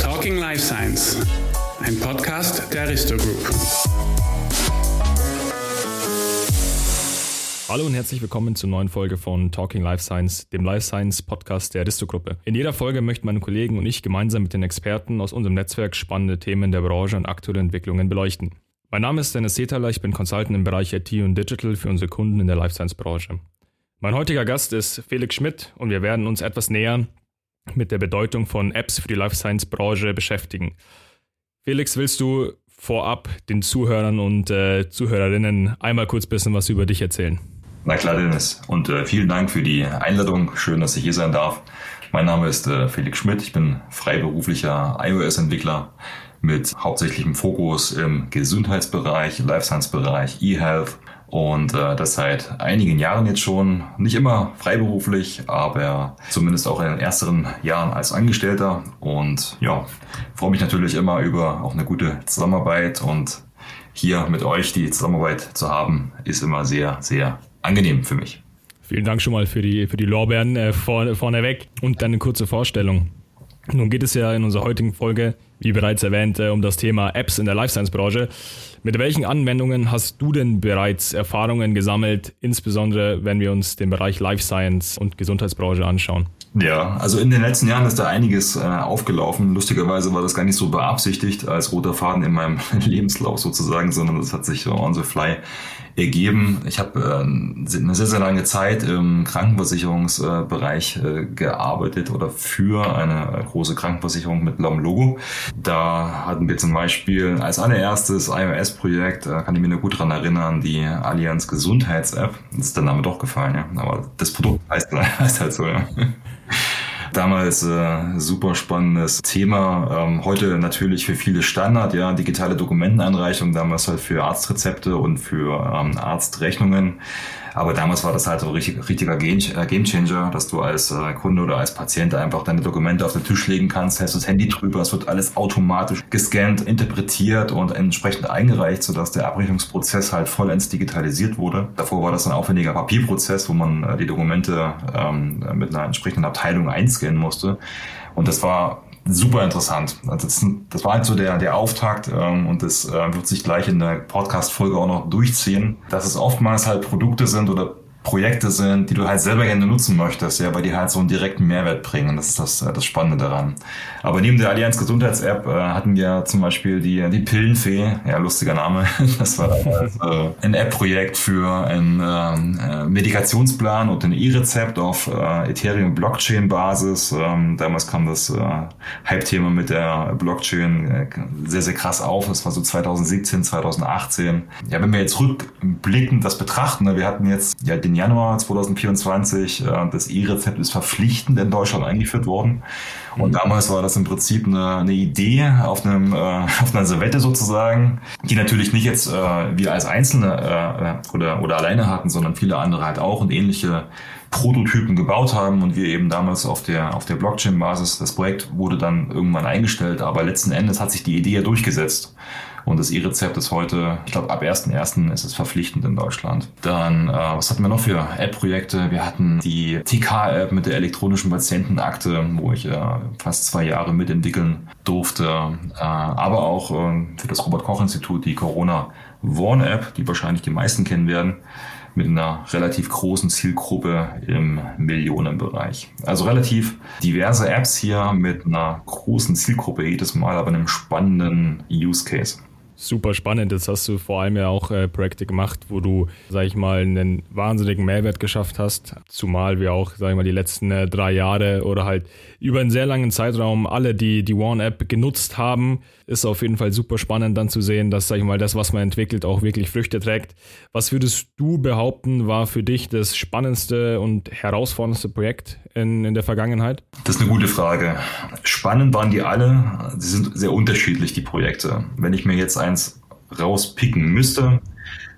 Talking Life Science, ein Podcast der Aristo Group. Hallo und herzlich willkommen zur neuen Folge von Talking Life Science, dem Life Science Podcast der Aristo-Gruppe. In jeder Folge möchten meine Kollegen und ich gemeinsam mit den Experten aus unserem Netzwerk spannende Themen der Branche und aktuelle Entwicklungen beleuchten. Mein Name ist Dennis Setaler, ich bin Consultant im Bereich IT und Digital für unsere Kunden in der Life Science Branche. Mein heutiger Gast ist Felix Schmidt und wir werden uns etwas näher mit der Bedeutung von Apps für die Life Science Branche beschäftigen. Felix, willst du vorab den Zuhörern und äh, Zuhörerinnen einmal kurz ein bisschen was über dich erzählen? Na klar, Dennis. Und äh, vielen Dank für die Einladung. Schön, dass ich hier sein darf. Mein Name ist äh, Felix Schmidt. Ich bin freiberuflicher iOS-Entwickler mit hauptsächlichem Fokus im Gesundheitsbereich, Life Science-Bereich, E-Health und äh, das seit einigen Jahren jetzt schon. Nicht immer freiberuflich, aber zumindest auch in den ersteren Jahren als Angestellter. Und ja, freue mich natürlich immer über auch eine gute Zusammenarbeit und hier mit euch die Zusammenarbeit zu haben, ist immer sehr, sehr angenehm für mich. Vielen Dank schon mal für die, für die Lorbeeren äh, vor, vorneweg und dann eine kurze Vorstellung. Nun geht es ja in unserer heutigen Folge, wie bereits erwähnt, äh, um das Thema Apps in der Life Science Branche. Mit welchen Anwendungen hast du denn bereits Erfahrungen gesammelt, insbesondere wenn wir uns den Bereich Life Science und Gesundheitsbranche anschauen? Ja, also in den letzten Jahren ist da einiges äh, aufgelaufen. Lustigerweise war das gar nicht so beabsichtigt als roter Faden in meinem Lebenslauf sozusagen, sondern das hat sich so on the fly ergeben. Ich habe äh, eine sehr, sehr lange Zeit im Krankenversicherungsbereich äh, gearbeitet oder für eine große Krankenversicherung mit blauem Logo. Da hatten wir zum Beispiel als allererstes iOS-Projekt, äh, kann ich mir nur gut dran erinnern, die Allianz Gesundheits-App. Das ist der Name doch gefallen, ja. Aber das Produkt heißt, heißt halt so, ja. Damals äh, super spannendes Thema. Ähm, heute natürlich für viele Standard, ja, digitale Dokumenteneinreichung, damals halt für Arztrezepte und für ähm, Arztrechnungen. Aber damals war das halt so richtig, richtiger äh, Gamechanger, dass du als äh, Kunde oder als Patient einfach deine Dokumente auf den Tisch legen kannst, hältst das Handy drüber, es wird alles automatisch gescannt, interpretiert und entsprechend eingereicht, sodass der Abrechnungsprozess halt vollends digitalisiert wurde. Davor war das ein aufwendiger Papierprozess, wo man äh, die Dokumente ähm, mit einer entsprechenden Abteilung einscannen musste. Und das war super interessant. Also das, das, war halt so der, der Auftakt ähm, und das äh, wird sich gleich in der Podcast-Folge auch noch durchziehen, dass es oftmals halt Produkte sind oder Projekte sind, die du halt selber gerne nutzen möchtest, ja, weil die halt so einen direkten Mehrwert bringen. Das ist das, äh, das Spannende daran. Aber neben der Allianz Gesundheits-App äh, hatten wir zum Beispiel die, die Pillenfee, ja, lustiger Name. Das war äh, ein App-Projekt für einen ähm, äh, Medikationsplan und ein E-Rezept auf äh, Ethereum-Blockchain-Basis. Ähm, damals kam das äh, Hype-Thema mit der Blockchain äh, sehr, sehr krass auf. Das war so 2017, 2018. Ja, wenn wir jetzt rückblickend das betrachten, ne, wir hatten jetzt ja den Januar 2024. Äh, das E-Rezept ist verpflichtend in Deutschland eingeführt worden. Und mhm. damals war das im Prinzip eine, eine Idee auf, einem, äh, auf einer Servette sozusagen, die natürlich nicht jetzt äh, wir als Einzelne äh, oder, oder alleine hatten, sondern viele andere halt auch und ähnliche Prototypen gebaut haben und wir eben damals auf der, auf der Blockchain-Basis, das Projekt wurde dann irgendwann eingestellt, aber letzten Endes hat sich die Idee ja durchgesetzt. Und das E-Rezept ist heute, ich glaube, ab 1.1. ist es verpflichtend in Deutschland. Dann, äh, was hatten wir noch für App-Projekte? Wir hatten die TK-App mit der elektronischen Patientenakte, wo ich äh, fast zwei Jahre mitentwickeln durfte. Äh, aber auch äh, für das Robert-Koch-Institut die Corona-Warn-App, die wahrscheinlich die meisten kennen werden mit einer relativ großen Zielgruppe im Millionenbereich. Also relativ diverse Apps hier mit einer großen Zielgruppe jedes Mal, aber einem spannenden Use Case super spannend. Jetzt hast du vor allem ja auch äh, Projekte gemacht, wo du, sag ich mal, einen wahnsinnigen Mehrwert geschafft hast. Zumal wir auch, sag ich mal, die letzten äh, drei Jahre oder halt über einen sehr langen Zeitraum alle, die die One-App genutzt haben, ist auf jeden Fall super spannend dann zu sehen, dass, sag ich mal, das, was man entwickelt, auch wirklich Früchte trägt. Was würdest du behaupten, war für dich das spannendste und herausforderndste Projekt in, in der Vergangenheit? Das ist eine gute Frage. Spannend waren die alle. Sie sind sehr unterschiedlich, die Projekte. Wenn ich mir jetzt eins rauspicken müsste,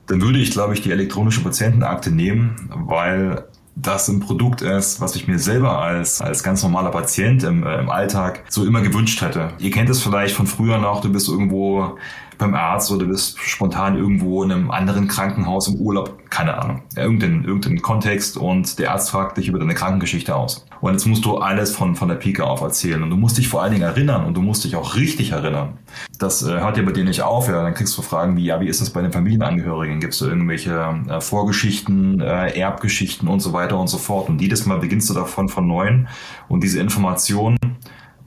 dann würde ich, glaube ich, die elektronische Patientenakte nehmen, weil das ein Produkt ist, was ich mir selber als, als ganz normaler Patient im, äh, im Alltag so immer gewünscht hätte. Ihr kennt es vielleicht von früher noch, du bist irgendwo beim Arzt oder du bist spontan irgendwo in einem anderen Krankenhaus im Urlaub, keine Ahnung, irgendein, irgendein Kontext und der Arzt fragt dich über deine Krankengeschichte aus. Und jetzt musst du alles von, von der Pike auf erzählen und du musst dich vor allen Dingen erinnern und du musst dich auch richtig erinnern. Das äh, hört ja bei dir nicht auf, ja, dann kriegst du Fragen wie, ja, wie ist das bei den Familienangehörigen? Gibt es da irgendwelche äh, Vorgeschichten, äh, Erbgeschichten und so weiter und so fort? Und jedes Mal beginnst du davon von neuem und diese Informationen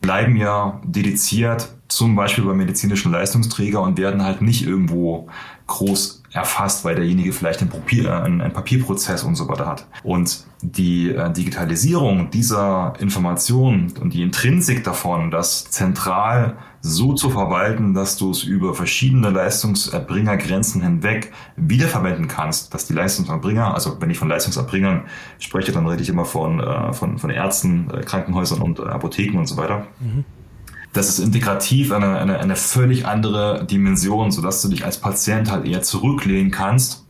bleiben ja dediziert, zum Beispiel bei medizinischen Leistungsträger und werden halt nicht irgendwo groß erfasst, weil derjenige vielleicht ein, Papier, äh, ein Papierprozess und so weiter hat. Und die äh, Digitalisierung dieser Informationen und die Intrinsik davon, das zentral so zu verwalten, dass du es über verschiedene Leistungserbringergrenzen hinweg wiederverwenden kannst, dass die Leistungserbringer, also wenn ich von Leistungserbringern spreche, dann rede ich immer von, äh, von, von Ärzten, äh, Krankenhäusern und äh, Apotheken und so weiter. Mhm. Das ist integrativ eine, eine, eine völlig andere Dimension, sodass du dich als Patient halt eher zurücklehnen kannst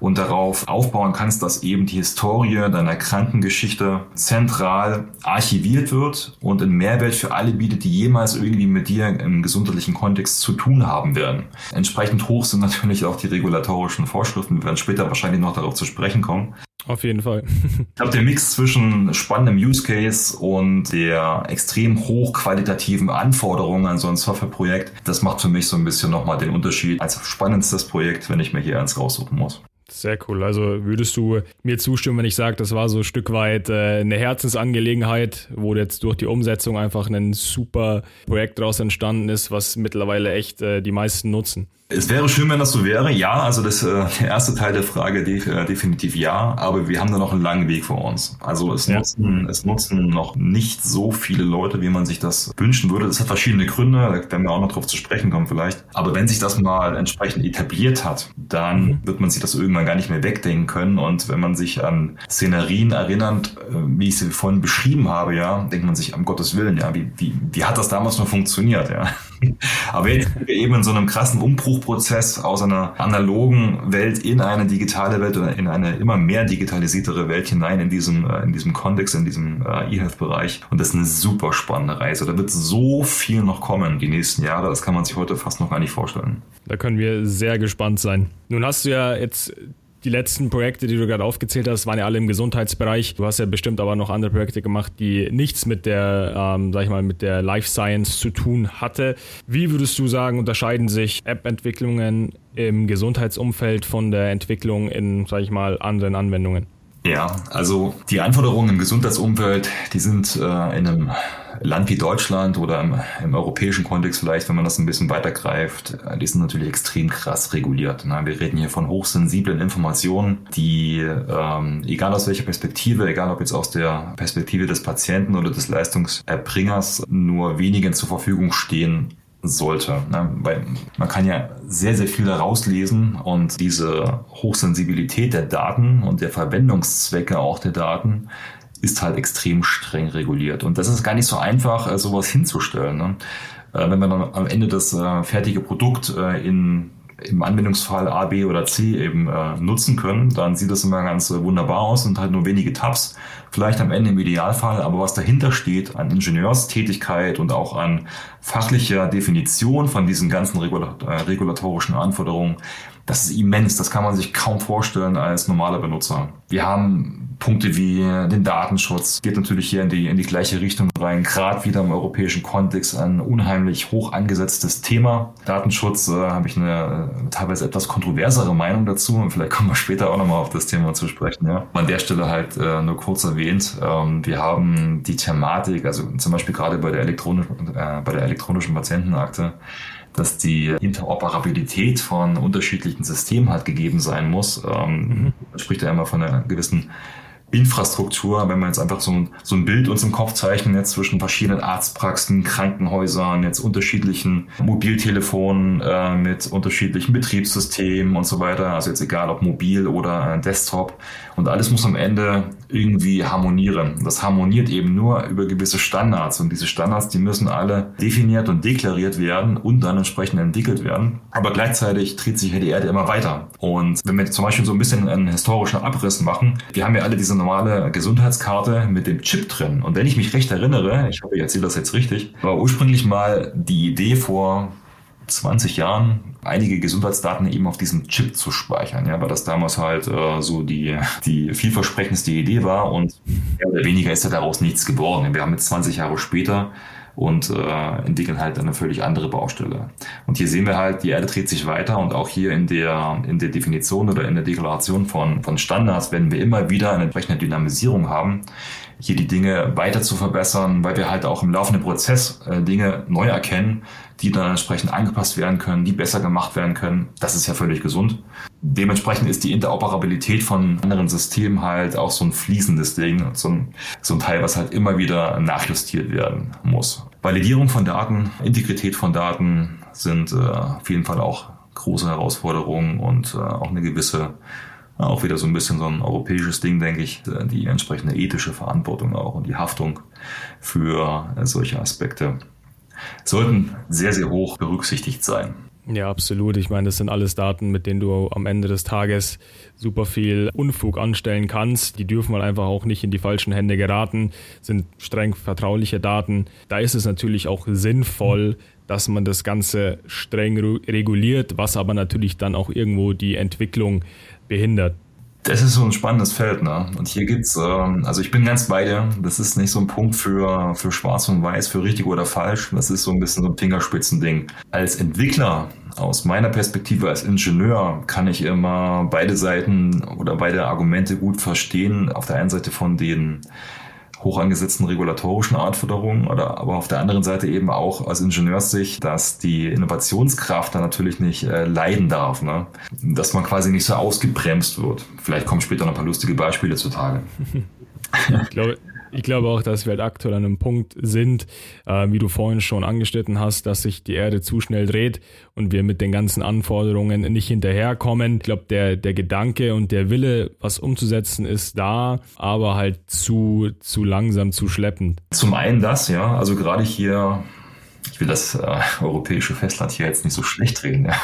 und darauf aufbauen kannst, dass eben die Historie deiner Krankengeschichte zentral archiviert wird und einen Mehrwert für alle bietet, die jemals irgendwie mit dir im gesundheitlichen Kontext zu tun haben werden. Entsprechend hoch sind natürlich auch die regulatorischen Vorschriften. Wir werden später wahrscheinlich noch darauf zu sprechen kommen. Auf jeden Fall. ich glaube, der Mix zwischen spannendem Use Case und der extrem hochqualitativen Anforderungen an so ein Softwareprojekt, das macht für mich so ein bisschen nochmal den Unterschied als spannendstes Projekt, wenn ich mir hier eins raussuchen muss. Sehr cool. Also würdest du mir zustimmen, wenn ich sage, das war so ein Stück weit äh, eine Herzensangelegenheit, wo jetzt durch die Umsetzung einfach ein super Projekt daraus entstanden ist, was mittlerweile echt äh, die meisten nutzen? Es wäre schön, wenn das so wäre. Ja, also das, äh, der erste Teil der Frage def äh, definitiv ja, aber wir haben da noch einen langen Weg vor uns. Also es, ja. nutzen, es nutzen noch nicht so viele Leute, wie man sich das wünschen würde. Das hat verschiedene Gründe, da werden wir auch noch drauf zu sprechen kommen vielleicht. Aber wenn sich das mal entsprechend etabliert hat, dann mhm. wird man sich das irgendwann gar nicht mehr wegdenken können. Und wenn man sich an Szenarien erinnert, äh, wie ich sie vorhin beschrieben habe, ja, denkt man sich, um Gottes Willen, ja, wie, wie, wie hat das damals noch funktioniert, ja. Aber jetzt sind wir eben in so einem krassen Umbruchprozess aus einer analogen Welt in eine digitale Welt oder in eine immer mehr digitalisiertere Welt hinein in diesem, äh, in diesem Kontext, in diesem äh, E-Health-Bereich. Und das ist eine super spannende Reise. Da wird so viel noch kommen die nächsten Jahre. Das kann man sich heute fast noch gar nicht vorstellen. Da können wir sehr gespannt sein. Nun hast du ja jetzt die letzten Projekte, die du gerade aufgezählt hast, waren ja alle im Gesundheitsbereich. Du hast ja bestimmt aber noch andere Projekte gemacht, die nichts mit der, ähm, sag ich mal, mit der Life Science zu tun hatte. Wie würdest du sagen, unterscheiden sich App-Entwicklungen im Gesundheitsumfeld von der Entwicklung in, sag ich mal, anderen Anwendungen? Ja, also die Anforderungen im Gesundheitsumfeld, die sind äh, in einem Land wie Deutschland oder im, im, europäischen Kontext vielleicht, wenn man das ein bisschen weitergreift, äh, die sind natürlich extrem krass reguliert. Ne? Wir reden hier von hochsensiblen Informationen, die, ähm, egal aus welcher Perspektive, egal ob jetzt aus der Perspektive des Patienten oder des Leistungserbringers, nur wenigen zur Verfügung stehen sollte. Ne? Weil man kann ja sehr, sehr viel daraus lesen und diese Hochsensibilität der Daten und der Verwendungszwecke auch der Daten ist halt extrem streng reguliert. Und das ist gar nicht so einfach, äh, sowas hinzustellen. Ne? Äh, wenn wir dann am Ende das äh, fertige Produkt in im Anwendungsfall A, B oder C eben äh, nutzen können, dann sieht das immer ganz wunderbar aus und halt nur wenige Tabs, vielleicht am Ende im Idealfall, aber was dahinter steht an Ingenieurstätigkeit und auch an fachlicher Definition von diesen ganzen Regulat regulatorischen Anforderungen, das ist immens, das kann man sich kaum vorstellen als normaler Benutzer. Wir haben Punkte wie den Datenschutz geht natürlich hier in die, in die gleiche Richtung rein. Gerade wieder im europäischen Kontext ein unheimlich hoch angesetztes Thema. Datenschutz äh, habe ich eine äh, teilweise etwas kontroversere Meinung dazu und vielleicht kommen wir später auch nochmal auf das Thema zu sprechen. Ja. An der Stelle halt äh, nur kurz erwähnt, ähm, wir haben die Thematik, also zum Beispiel gerade bei der, elektronischen, äh, bei der elektronischen Patientenakte, dass die Interoperabilität von unterschiedlichen Systemen halt gegeben sein muss. Ähm, mhm. Man spricht ja immer von einer gewissen Infrastruktur, wenn wir jetzt einfach so ein, so ein Bild uns im Kopf zeichnen, jetzt zwischen verschiedenen Arztpraxen, Krankenhäusern, jetzt unterschiedlichen Mobiltelefonen äh, mit unterschiedlichen Betriebssystemen und so weiter, also jetzt egal ob mobil oder äh, Desktop und alles muss am Ende irgendwie harmonieren. Das harmoniert eben nur über gewisse Standards und diese Standards, die müssen alle definiert und deklariert werden und dann entsprechend entwickelt werden. Aber gleichzeitig dreht sich ja die Erde immer weiter. Und wenn wir zum Beispiel so ein bisschen einen historischen Abriss machen, wir haben ja alle diese normale Gesundheitskarte mit dem Chip drin. Und wenn ich mich recht erinnere, ich hoffe, ich erzähle das jetzt richtig, war ursprünglich mal die Idee vor 20 Jahren einige Gesundheitsdaten eben auf diesem Chip zu speichern, ja, weil das damals halt äh, so die, die vielversprechendste Idee war und mehr oder weniger ist ja daraus nichts geworden. Wir haben jetzt 20 Jahre später und äh, entwickeln halt eine völlig andere Baustelle. Und hier sehen wir halt, die Erde dreht sich weiter und auch hier in der, in der Definition oder in der Deklaration von, von Standards werden wir immer wieder eine entsprechende Dynamisierung haben, hier die Dinge weiter zu verbessern, weil wir halt auch im laufenden Prozess äh, Dinge neu erkennen, die dann entsprechend angepasst werden können, die besser gemacht werden können. Das ist ja völlig gesund. Dementsprechend ist die Interoperabilität von anderen Systemen halt auch so ein fließendes Ding, so ein, so ein Teil, was halt immer wieder nachjustiert werden muss. Validierung von Daten, Integrität von Daten sind äh, auf jeden Fall auch große Herausforderungen und äh, auch eine gewisse auch wieder so ein bisschen so ein europäisches Ding, denke ich, die entsprechende ethische Verantwortung auch und die Haftung für solche Aspekte sollten sehr, sehr hoch berücksichtigt sein. Ja, absolut. Ich meine, das sind alles Daten, mit denen du am Ende des Tages super viel Unfug anstellen kannst. Die dürfen halt einfach auch nicht in die falschen Hände geraten, sind streng vertrauliche Daten. Da ist es natürlich auch sinnvoll, dass man das Ganze streng reguliert, was aber natürlich dann auch irgendwo die Entwicklung behindert. Das ist so ein spannendes Feld, ne? Und hier gibt's, ähm, also ich bin ganz bei dir. Das ist nicht so ein Punkt für, für schwarz und weiß, für richtig oder falsch. Das ist so ein bisschen so ein Fingerspitzending. Als Entwickler, aus meiner Perspektive als Ingenieur, kann ich immer beide Seiten oder beide Argumente gut verstehen. Auf der einen Seite von den hoch angesetzten regulatorischen Anforderungen oder aber auf der anderen Seite eben auch aus Ingenieurssicht, dass die Innovationskraft da natürlich nicht äh, leiden darf, ne? dass man quasi nicht so ausgebremst wird. Vielleicht kommen später noch ein paar lustige Beispiele zutage. ich glaube, ich glaube auch, dass wir halt aktuell an einem Punkt sind, äh, wie du vorhin schon angeschnitten hast, dass sich die Erde zu schnell dreht und wir mit den ganzen Anforderungen nicht hinterherkommen. Ich glaube, der, der Gedanke und der Wille, was umzusetzen, ist da, aber halt zu, zu langsam, zu schleppend. Zum einen das, ja. Also gerade hier ich will das äh, europäische Festland hier jetzt nicht so schlecht reden. Ja.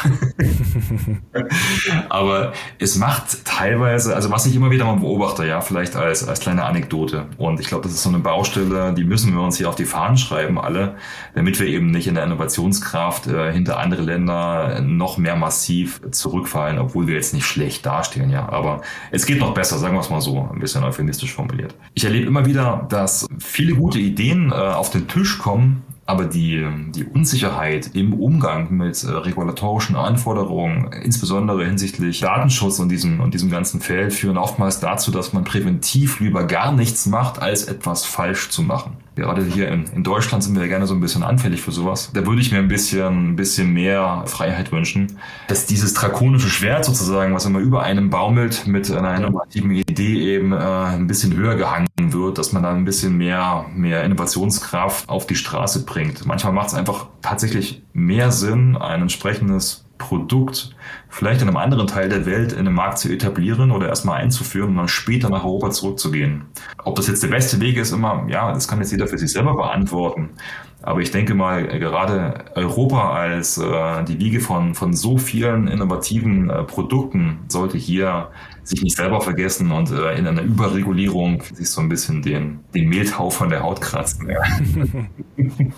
Aber es macht teilweise, also was ich immer wieder mal beobachte, ja, vielleicht als, als kleine Anekdote. Und ich glaube, das ist so eine Baustelle, die müssen wir uns hier auf die Fahnen schreiben, alle, damit wir eben nicht in der Innovationskraft äh, hinter andere Länder noch mehr massiv zurückfallen, obwohl wir jetzt nicht schlecht dastehen, ja. Aber es geht noch besser, sagen wir es mal so, ein bisschen euphemistisch formuliert. Ich erlebe immer wieder, dass viele gute Ideen äh, auf den Tisch kommen, aber die, die Unsicherheit im Umgang mit äh, regulatorischen Anforderungen, insbesondere hinsichtlich Datenschutz und diesem, und diesem ganzen Feld, führen oftmals dazu, dass man präventiv lieber gar nichts macht, als etwas falsch zu machen. Gerade hier in, in Deutschland sind wir ja gerne so ein bisschen anfällig für sowas. Da würde ich mir ein bisschen, ein bisschen mehr Freiheit wünschen, dass dieses drakonische Schwert sozusagen, was immer über einem baumelt, mit einer innovativen Idee eben äh, ein bisschen höher gehangen wird, dass man da ein bisschen mehr, mehr Innovationskraft auf die Straße bringt. Manchmal macht es einfach tatsächlich mehr Sinn, ein entsprechendes Produkt vielleicht in einem anderen Teil der Welt in den Markt zu etablieren oder erstmal einzuführen und dann später nach Europa zurückzugehen. Ob das jetzt der beste Weg ist, immer, ja, das kann jetzt jeder für sich selber beantworten. Aber ich denke mal, gerade Europa als äh, die Wiege von, von so vielen innovativen äh, Produkten sollte hier sich nicht selber vergessen und äh, in einer Überregulierung sich so ein bisschen den, den Mehltau von der Haut kratzen. Ja.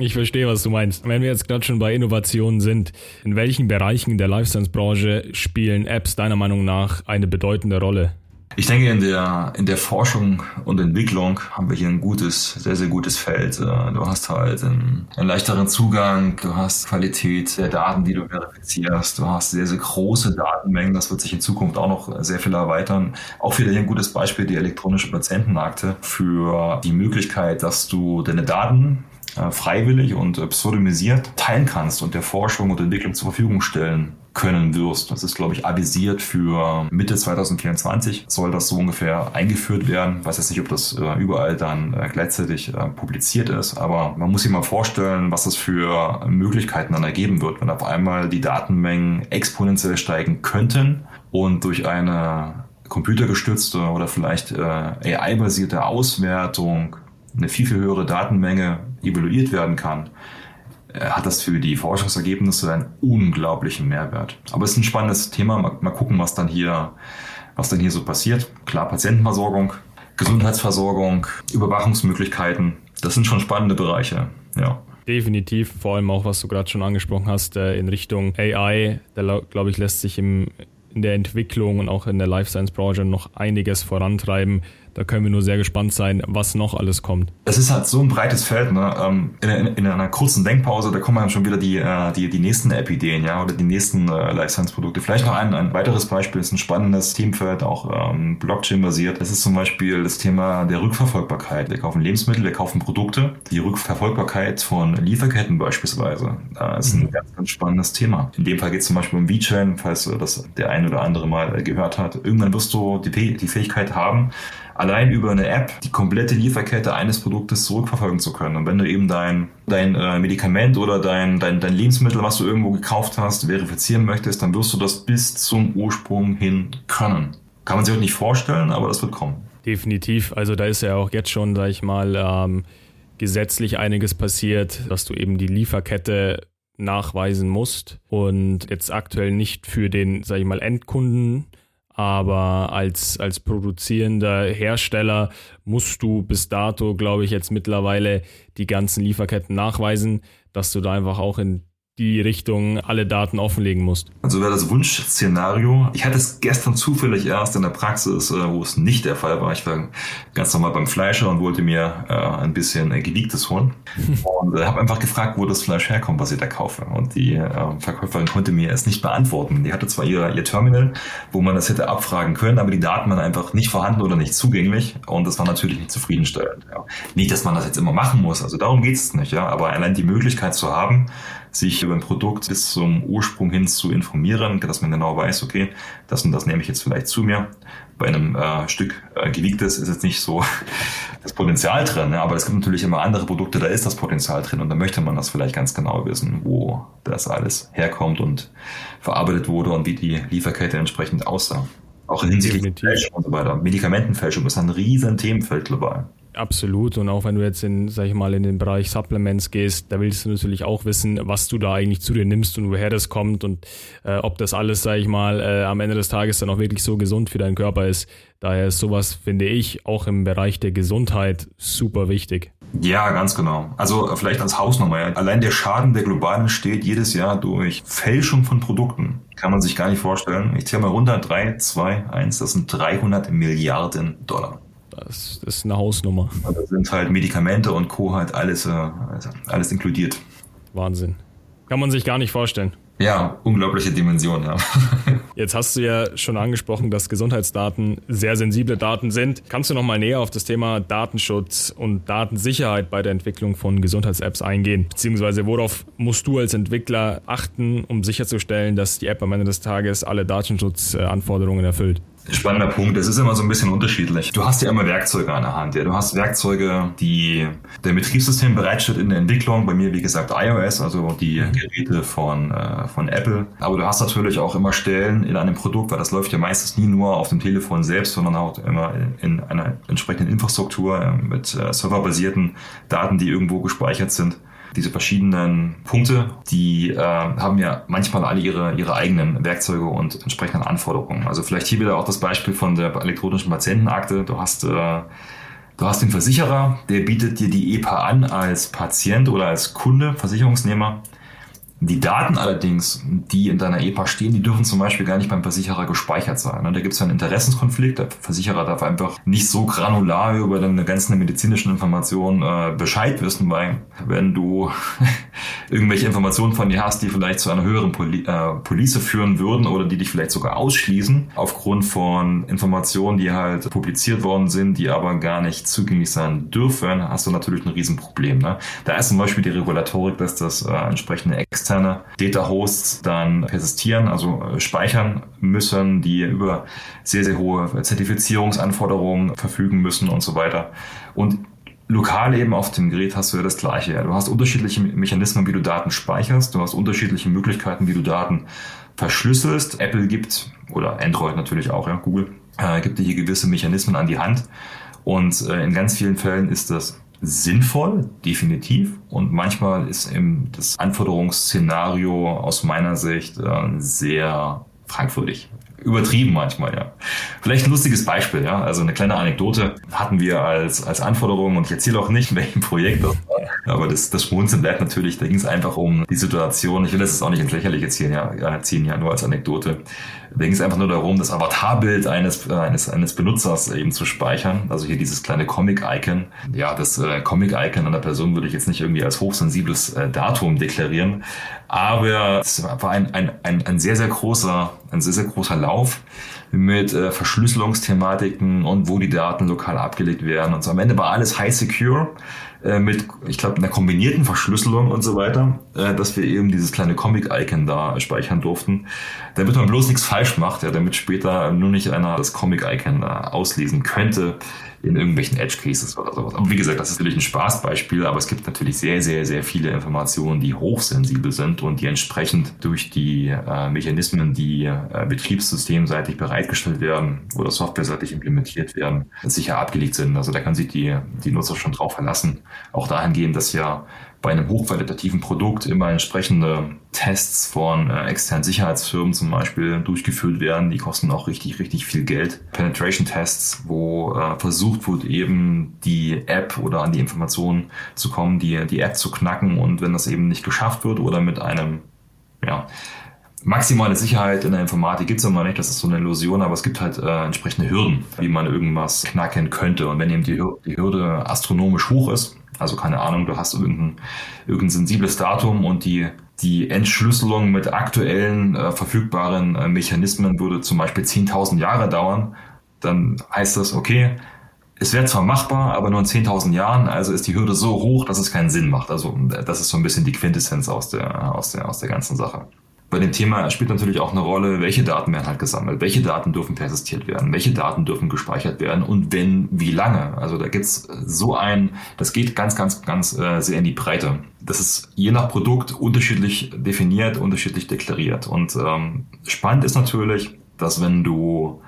Ich verstehe, was du meinst. Wenn wir jetzt gerade schon bei Innovationen sind, in welchen Bereichen der Life Science Branche spielen Apps deiner Meinung nach eine bedeutende Rolle? Ich denke, in der, in der Forschung und Entwicklung haben wir hier ein gutes, sehr, sehr gutes Feld. Äh, du hast halt einen, einen leichteren Zugang, du hast Qualität der Daten, die du verifizierst, du hast sehr, sehr große Datenmengen, das wird sich in Zukunft auch noch sehr viel erweitern. Auch wieder hier ein gutes Beispiel, die elektronische Patientenakte für die Möglichkeit, dass du deine Daten äh, freiwillig und äh, pseudonymisiert teilen kannst und der Forschung und Entwicklung zur Verfügung stellen können wirst. Das ist, glaube ich, avisiert für Mitte 2024 soll das so ungefähr eingeführt werden. Ich weiß jetzt nicht, ob das äh, überall dann gleichzeitig publiziert ist, aber man muss sich mal vorstellen, was das für Möglichkeiten dann ergeben wird, wenn auf einmal die Datenmengen exponentiell steigen könnten und durch eine computergestützte oder vielleicht AI-basierte Auswertung eine viel, viel höhere Datenmenge evaluiert werden kann, äh, hat das für die Forschungsergebnisse einen unglaublichen Mehrwert. Aber es ist ein spannendes Thema. Mal, mal gucken, was dann hier, was dann hier so passiert. Klar, Patientenversorgung, Gesundheitsversorgung, Überwachungsmöglichkeiten. Das sind schon spannende Bereiche. Ja. Definitiv, vor allem auch, was du gerade schon angesprochen hast, äh, in Richtung AI. Da glaube ich, lässt sich im, in der Entwicklung und auch in der Life Science Branche noch einiges vorantreiben. Da können wir nur sehr gespannt sein, was noch alles kommt. Es ist halt so ein breites Feld. Ne? Ähm, in, in, in einer kurzen Denkpause, da kommen dann schon wieder die, äh, die, die nächsten App-Ideen ja? oder die nächsten äh, Life Science-Produkte. Vielleicht noch ein, ein weiteres Beispiel, ist ein spannendes Themenfeld, auch ähm, Blockchain-basiert. Das ist zum Beispiel das Thema der Rückverfolgbarkeit. Wir kaufen Lebensmittel, wir kaufen Produkte. Die Rückverfolgbarkeit von Lieferketten beispielsweise äh, ist ein mhm. ganz, ganz spannendes Thema. In dem Fall geht es zum Beispiel um VeChain, falls das der ein oder andere mal gehört hat. Irgendwann wirst du die, die Fähigkeit haben, allein über eine App die komplette Lieferkette eines Produktes zurückverfolgen zu können. Und wenn du eben dein, dein äh, Medikament oder dein, dein, dein Lebensmittel, was du irgendwo gekauft hast, verifizieren möchtest, dann wirst du das bis zum Ursprung hin können. Kann man sich auch nicht vorstellen, aber das wird kommen. Definitiv. Also da ist ja auch jetzt schon, sag ich mal, ähm, gesetzlich einiges passiert, dass du eben die Lieferkette nachweisen musst und jetzt aktuell nicht für den, sag ich mal, Endkunden aber als, als produzierender Hersteller musst du bis dato, glaube ich, jetzt mittlerweile die ganzen Lieferketten nachweisen, dass du da einfach auch in die Richtung alle Daten offenlegen musst. Also wäre das Wunschszenario. Ich hatte es gestern zufällig erst in der Praxis, äh, wo es nicht der Fall war. Ich war ganz normal beim Fleischer und wollte mir äh, ein bisschen äh, gewiegtes holen. und habe einfach gefragt, wo das Fleisch herkommt, was ich da kaufe. Und die Verkäuferin konnte mir es nicht beantworten. Die hatte zwar ihr, ihr Terminal, wo man das hätte abfragen können, aber die Daten waren einfach nicht vorhanden oder nicht zugänglich. Und das war natürlich nicht zufriedenstellend. Ja. Nicht, dass man das jetzt immer machen muss. Also darum geht es nicht. Ja. Aber allein die Möglichkeit zu haben, sich über ein Produkt bis zum Ursprung hin zu informieren, dass man genau weiß, okay, das und das nehme ich jetzt vielleicht zu mir. Bei einem äh, Stück äh, gewiegtes ist jetzt nicht so das Potenzial drin, ne? aber es gibt natürlich immer andere Produkte, da ist das Potenzial drin und da möchte man das vielleicht ganz genau wissen, wo das alles herkommt und verarbeitet wurde und wie die Lieferkette entsprechend aussah. Auch in Hinsicht Fälschung und so weiter. Medikamentenfälschung ist ein riesen Themenfeld global. Absolut. Und auch wenn du jetzt in, sag ich mal, in den Bereich Supplements gehst, da willst du natürlich auch wissen, was du da eigentlich zu dir nimmst und woher das kommt und äh, ob das alles, sag ich mal, äh, am Ende des Tages dann auch wirklich so gesund für deinen Körper ist. Daher ist sowas, finde ich, auch im Bereich der Gesundheit super wichtig. Ja, ganz genau. Also vielleicht als Hausnummer. Ja. Allein der Schaden, der global entsteht jedes Jahr durch Fälschung von Produkten, kann man sich gar nicht vorstellen. Ich zähle mal runter. Drei, zwei, eins. Das sind 300 Milliarden Dollar. Das, ist eine Hausnummer. Da sind halt Medikamente und Co. halt alles, äh, also alles inkludiert. Wahnsinn. Kann man sich gar nicht vorstellen. Ja, unglaubliche Dimension, ja. Jetzt hast du ja schon angesprochen, dass Gesundheitsdaten sehr sensible Daten sind. Kannst du noch mal näher auf das Thema Datenschutz und Datensicherheit bei der Entwicklung von Gesundheits-Apps eingehen? Beziehungsweise worauf musst du als Entwickler achten, um sicherzustellen, dass die App am Ende des Tages alle Datenschutzanforderungen erfüllt? Spannender Punkt. Es ist immer so ein bisschen unterschiedlich. Du hast ja immer Werkzeuge an der Hand. Ja. Du hast Werkzeuge, die der Betriebssystem bereitstellt in der Entwicklung. Bei mir, wie gesagt, iOS, also die Geräte von, äh, von Apple. Aber du hast natürlich auch immer Stellen in einem Produkt, weil das läuft ja meistens nie nur auf dem Telefon selbst, sondern auch immer in einer entsprechenden Infrastruktur äh, mit äh, serverbasierten Daten, die irgendwo gespeichert sind diese verschiedenen Punkte, die äh, haben ja manchmal alle ihre, ihre eigenen Werkzeuge und entsprechenden Anforderungen. Also vielleicht hier wieder auch das Beispiel von der elektronischen Patientenakte. Du hast, äh, du hast den Versicherer, der bietet dir die EPA an als Patient oder als Kunde, Versicherungsnehmer. Die Daten allerdings, die in deiner EPA stehen, die dürfen zum Beispiel gar nicht beim Versicherer gespeichert sein. Da gibt es einen Interessenskonflikt. Der Versicherer darf einfach nicht so granular über deine ganzen medizinischen Informationen äh, Bescheid wissen, weil wenn du irgendwelche Informationen von dir hast, die vielleicht zu einer höheren Poli äh, Police führen würden oder die dich vielleicht sogar ausschließen, aufgrund von Informationen, die halt publiziert worden sind, die aber gar nicht zugänglich sein dürfen, hast du natürlich ein Riesenproblem. Ne? Da ist zum Beispiel die Regulatorik, dass das äh, entsprechende Data Hosts dann persistieren, also äh, speichern müssen, die über sehr, sehr hohe Zertifizierungsanforderungen verfügen müssen und so weiter. Und lokal eben auf dem Gerät hast du ja das Gleiche. Du hast unterschiedliche Mechanismen, wie du Daten speicherst. Du hast unterschiedliche Möglichkeiten, wie du Daten verschlüsselst. Apple gibt, oder Android natürlich auch, ja, Google, äh, gibt dir hier gewisse Mechanismen an die Hand. Und äh, in ganz vielen Fällen ist das sinnvoll, definitiv. Und manchmal ist eben das Anforderungsszenario aus meiner Sicht äh, sehr fragwürdig. übertrieben manchmal, ja. Vielleicht ein lustiges Beispiel, ja. Also eine kleine Anekdote hatten wir als, als Anforderung und ich erzähle auch nicht, in welchem Projekt das war. Aber das, das Schmunzeln bleibt natürlich, da ging es einfach um die Situation. Ich will das jetzt auch nicht ins Lächerliche ziehen, ja, ziehen, ja, nur als Anekdote. Da ging es einfach nur darum, das Avatarbild eines, eines, eines Benutzers eben zu speichern. Also hier dieses kleine Comic-Icon. Ja, das äh, Comic-Icon einer Person würde ich jetzt nicht irgendwie als hochsensibles äh, Datum deklarieren. Aber es war ein, ein, ein, ein sehr, sehr großer, ein sehr, sehr großer Lauf mit äh, Verschlüsselungsthematiken und wo die Daten lokal abgelegt werden und so. Am Ende war alles high secure äh, mit, ich glaube, einer kombinierten Verschlüsselung und so weiter, äh, dass wir eben dieses kleine Comic-Icon da speichern durften, damit man bloß nichts falsch macht, ja, damit später nur nicht einer das Comic-Icon auslesen könnte in irgendwelchen Edge Cases oder sowas. Aber wie gesagt, das ist natürlich ein Spaßbeispiel, aber es gibt natürlich sehr, sehr, sehr viele Informationen, die hochsensibel sind und die entsprechend durch die äh, Mechanismen, die äh, betriebssystemseitig bereitgestellt werden oder softwareseitig implementiert werden, sicher abgelegt sind. Also da kann sich die, die Nutzer schon drauf verlassen. Auch dahingehend, dass ja bei einem hochqualitativen Produkt immer entsprechende Tests von äh, externen Sicherheitsfirmen zum Beispiel durchgeführt werden. Die kosten auch richtig, richtig viel Geld. Penetration-Tests, wo äh, versucht wird, eben die App oder an die Informationen zu kommen, die, die App zu knacken. Und wenn das eben nicht geschafft wird oder mit einem, ja, maximale Sicherheit in der Informatik gibt es immer nicht, das ist so eine Illusion, aber es gibt halt äh, entsprechende Hürden, wie man irgendwas knacken könnte. Und wenn eben die, die Hürde astronomisch hoch ist, also keine Ahnung, du hast irgendein, irgendein sensibles Datum und die, die Entschlüsselung mit aktuellen äh, verfügbaren äh, Mechanismen würde zum Beispiel 10.000 Jahre dauern. Dann heißt das, okay, es wäre zwar machbar, aber nur in 10.000 Jahren, also ist die Hürde so hoch, dass es keinen Sinn macht. Also das ist so ein bisschen die Quintessenz aus der, aus der, aus der ganzen Sache. Bei dem Thema spielt natürlich auch eine Rolle, welche Daten werden halt gesammelt, welche Daten dürfen persistiert werden, welche Daten dürfen gespeichert werden und wenn, wie lange. Also da gibt's so ein, das geht ganz, ganz, ganz äh, sehr in die Breite. Das ist je nach Produkt unterschiedlich definiert, unterschiedlich deklariert. Und ähm, spannend ist natürlich, dass wenn du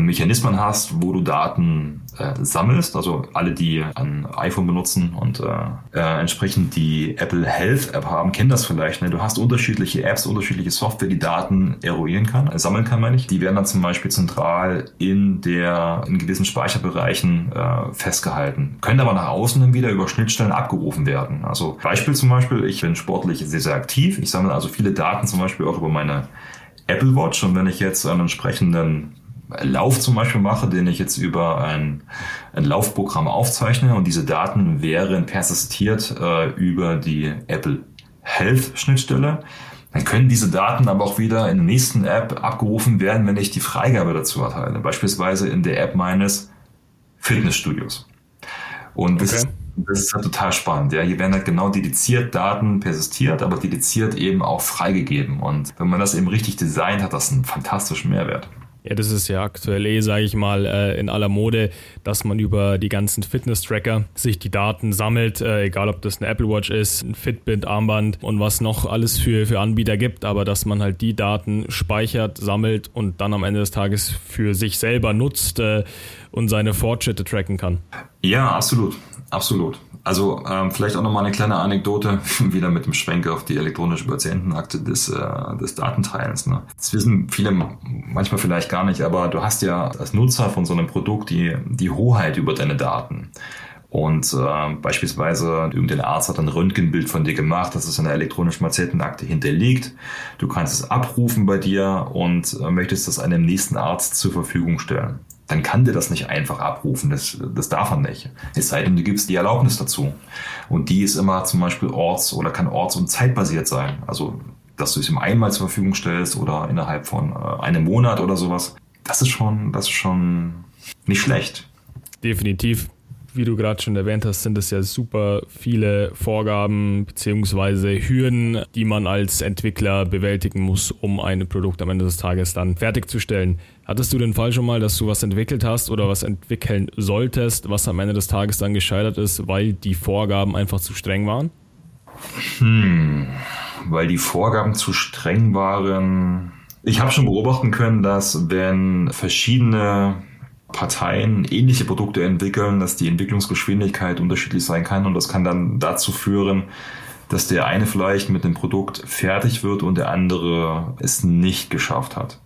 Mechanismen hast, wo du Daten äh, sammelst, also alle, die ein iPhone benutzen und äh, äh, entsprechend die Apple Health App haben, kennen das vielleicht. Ne? Du hast unterschiedliche Apps, unterschiedliche Software, die Daten eruieren kann, äh, sammeln kann, meine ich. Die werden dann zum Beispiel zentral in der in gewissen Speicherbereichen äh, festgehalten, können aber nach außen dann wieder über Schnittstellen abgerufen werden. Also Beispiel zum Beispiel, ich bin sportlich sehr, sehr aktiv. Ich sammle also viele Daten zum Beispiel auch über meine Apple Watch und wenn ich jetzt einen entsprechenden Lauf zum Beispiel mache, den ich jetzt über ein, ein Laufprogramm aufzeichne und diese Daten wären persistiert äh, über die Apple Health Schnittstelle, dann können diese Daten aber auch wieder in der nächsten App abgerufen werden, wenn ich die Freigabe dazu erteile. Beispielsweise in der App meines Fitnessstudios. Und das, okay. ist, das ist halt total spannend. Ja, hier werden halt genau dediziert Daten persistiert, aber dediziert eben auch freigegeben. Und wenn man das eben richtig designt, hat das einen fantastischen Mehrwert. Ja, das ist ja aktuell eh, sage ich mal, äh, in aller Mode, dass man über die ganzen Fitness-Tracker sich die Daten sammelt, äh, egal ob das eine Apple Watch ist, ein Fitbit, Armband und was noch alles für, für Anbieter gibt, aber dass man halt die Daten speichert, sammelt und dann am Ende des Tages für sich selber nutzt äh, und seine Fortschritte tracken kann. Ja, absolut, absolut. Also ähm, vielleicht auch nochmal eine kleine Anekdote, wieder mit dem Schwenk auf die elektronische Patientenakte des, äh, des Datenteilens. Ne? Das wissen viele manchmal vielleicht gar nicht, aber du hast ja als Nutzer von so einem Produkt die, die Hoheit über deine Daten. Und äh, beispielsweise irgendein Arzt hat ein Röntgenbild von dir gemacht, das ist in der elektronischen Patientenakte hinterlegt. Du kannst es abrufen bei dir und äh, möchtest das einem nächsten Arzt zur Verfügung stellen dann kann der das nicht einfach abrufen. Das, das darf er nicht. Es sei denn, du gibst die Erlaubnis dazu. Und die ist immer zum Beispiel orts- oder kann orts- und zeitbasiert sein. Also, dass du es ihm einmal zur Verfügung stellst oder innerhalb von äh, einem Monat oder sowas. Das ist schon, das ist schon nicht schlecht. Definitiv wie du gerade schon erwähnt hast, sind es ja super viele Vorgaben bzw. Hürden, die man als Entwickler bewältigen muss, um ein Produkt am Ende des Tages dann fertigzustellen. Hattest du den Fall schon mal, dass du was entwickelt hast oder was entwickeln solltest, was am Ende des Tages dann gescheitert ist, weil die Vorgaben einfach zu streng waren? Hm, weil die Vorgaben zu streng waren. Ich habe schon beobachten können, dass wenn verschiedene Parteien ähnliche Produkte entwickeln, dass die Entwicklungsgeschwindigkeit unterschiedlich sein kann und das kann dann dazu führen, dass der eine vielleicht mit dem Produkt fertig wird und der andere es nicht geschafft hat.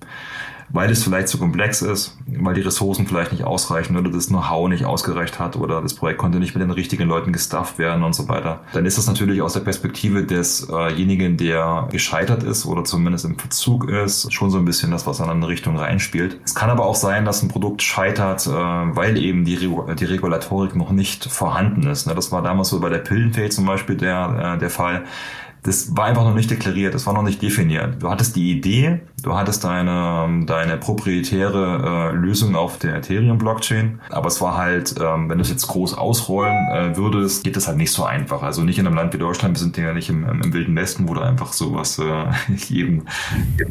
Weil es vielleicht zu komplex ist, weil die Ressourcen vielleicht nicht ausreichen oder das Know-how nicht ausgereicht hat oder das Projekt konnte nicht mit den richtigen Leuten gestafft werden und so weiter. Dann ist das natürlich aus der Perspektive desjenigen, der gescheitert ist oder zumindest im Verzug ist, schon so ein bisschen das, was an eine Richtung reinspielt. Es kann aber auch sein, dass ein Produkt scheitert, äh, weil eben die, die Regulatorik noch nicht vorhanden ist. Ne? Das war damals so bei der Pillenfähig zum Beispiel der, äh, der Fall das war einfach noch nicht deklariert, das war noch nicht definiert. Du hattest die Idee, du hattest deine, deine proprietäre äh, Lösung auf der Ethereum-Blockchain, aber es war halt, ähm, wenn du es jetzt groß ausrollen äh, würdest, geht das halt nicht so einfach. Also nicht in einem Land wie Deutschland, wir sind ja nicht im, im, im Wilden Westen, wo du einfach sowas äh, jedem,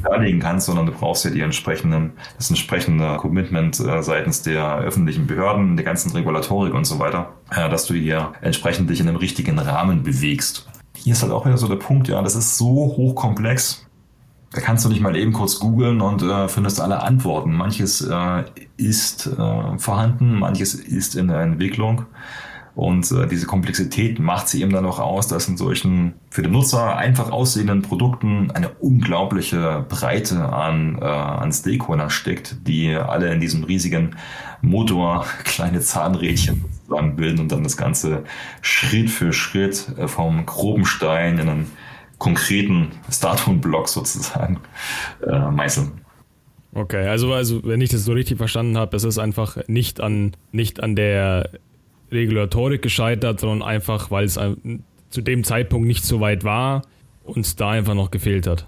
darlegen kannst, sondern du brauchst ja die entsprechenden, das entsprechende Commitment äh, seitens der öffentlichen Behörden, der ganzen Regulatorik und so weiter, äh, dass du hier entsprechend dich in einem richtigen Rahmen bewegst hier ist halt auch wieder so der Punkt, ja, das ist so hochkomplex. Da kannst du nicht mal eben kurz googeln und äh, findest alle Antworten. Manches äh, ist äh, vorhanden, manches ist in der Entwicklung. Und äh, diese Komplexität macht sie eben dann auch aus, dass in solchen für den Nutzer einfach aussehenden Produkten eine unglaubliche Breite an, äh, an Stakeholdern steckt, die alle in diesem riesigen Motor kleine Zahnrädchen zusammenbilden und dann das Ganze Schritt für Schritt äh, vom groben Stein in einen konkreten Statuen-Block sozusagen äh, meißeln. Okay, also, also wenn ich das so richtig verstanden habe, es ist einfach nicht an, nicht an der Regulatorik gescheitert, sondern einfach, weil es zu dem Zeitpunkt nicht so weit war und da einfach noch gefehlt hat.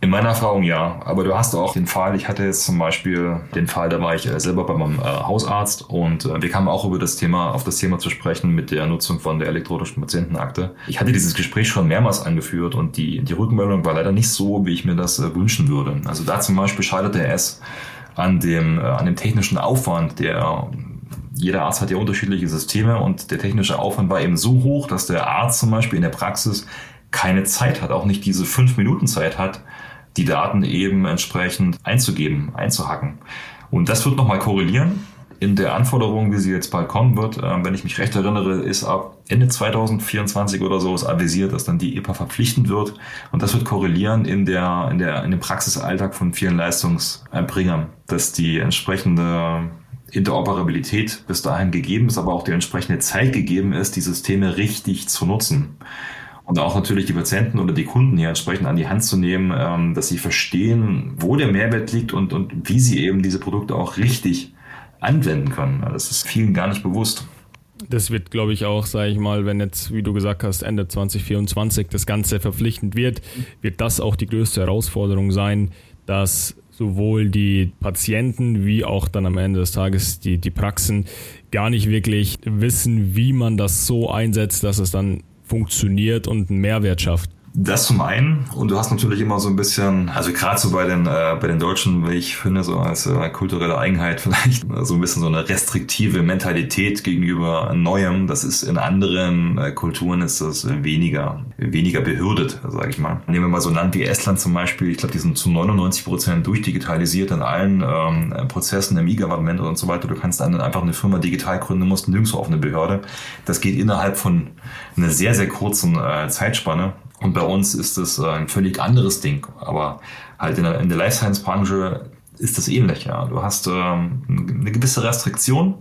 In meiner Erfahrung ja, aber du hast auch den Fall, ich hatte jetzt zum Beispiel den Fall, da war ich äh, selber bei meinem äh, Hausarzt und äh, wir kamen auch über das Thema, auf das Thema zu sprechen mit der Nutzung von der elektronischen Patientenakte. Ich hatte dieses Gespräch schon mehrmals angeführt und die, die Rückmeldung war leider nicht so, wie ich mir das wünschen würde. Also da zum Beispiel scheiterte es an dem, an dem technischen Aufwand, der jeder Arzt hat ja unterschiedliche Systeme und der technische Aufwand war eben so hoch, dass der Arzt zum Beispiel in der Praxis keine Zeit hat, auch nicht diese fünf Minuten Zeit hat, die Daten eben entsprechend einzugeben, einzuhacken. Und das wird nochmal korrelieren. In der Anforderung, wie sie jetzt bald kommen wird, äh, wenn ich mich recht erinnere, ist ab Ende 2024 oder so ist avisiert, dass dann die EPA verpflichtend wird. Und das wird korrelieren in der, in der, in dem Praxisalltag von vielen Leistungserbringern, dass die entsprechende Interoperabilität bis dahin gegeben ist, aber auch die entsprechende Zeit gegeben ist, die Systeme richtig zu nutzen und auch natürlich die Patienten oder die Kunden hier entsprechend an die Hand zu nehmen, ähm, dass sie verstehen, wo der Mehrwert liegt und, und wie sie eben diese Produkte auch richtig anwenden können. Das ist vielen gar nicht bewusst. Das wird, glaube ich, auch, sage ich mal, wenn jetzt, wie du gesagt hast, Ende 2024 das Ganze verpflichtend wird, wird das auch die größte Herausforderung sein, dass sowohl die Patienten wie auch dann am Ende des Tages die, die Praxen gar nicht wirklich wissen, wie man das so einsetzt, dass es dann funktioniert und einen Mehrwert schafft. Das zum einen. Und du hast natürlich immer so ein bisschen, also gerade so bei den, äh, bei den Deutschen, wie ich finde, so als äh, kulturelle Eigenheit vielleicht so ein bisschen so eine restriktive Mentalität gegenüber Neuem. Das ist in anderen äh, Kulturen ist das weniger, weniger behürdet, sage ich mal. Nehmen wir mal so ein Land wie Estland zum Beispiel. Ich glaube, die sind zu 99 Prozent durchdigitalisiert in allen ähm, Prozessen im E-Government und so weiter. Du kannst dann einfach eine Firma digital gründen, musst nirgendwo auf eine Behörde. Das geht innerhalb von einer sehr, sehr kurzen äh, Zeitspanne. Und bei uns ist das äh, ein völlig anderes Ding. Aber halt in der, in der Life Science Branche ist das ähnlich. Ja. Du hast ähm, eine gewisse Restriktion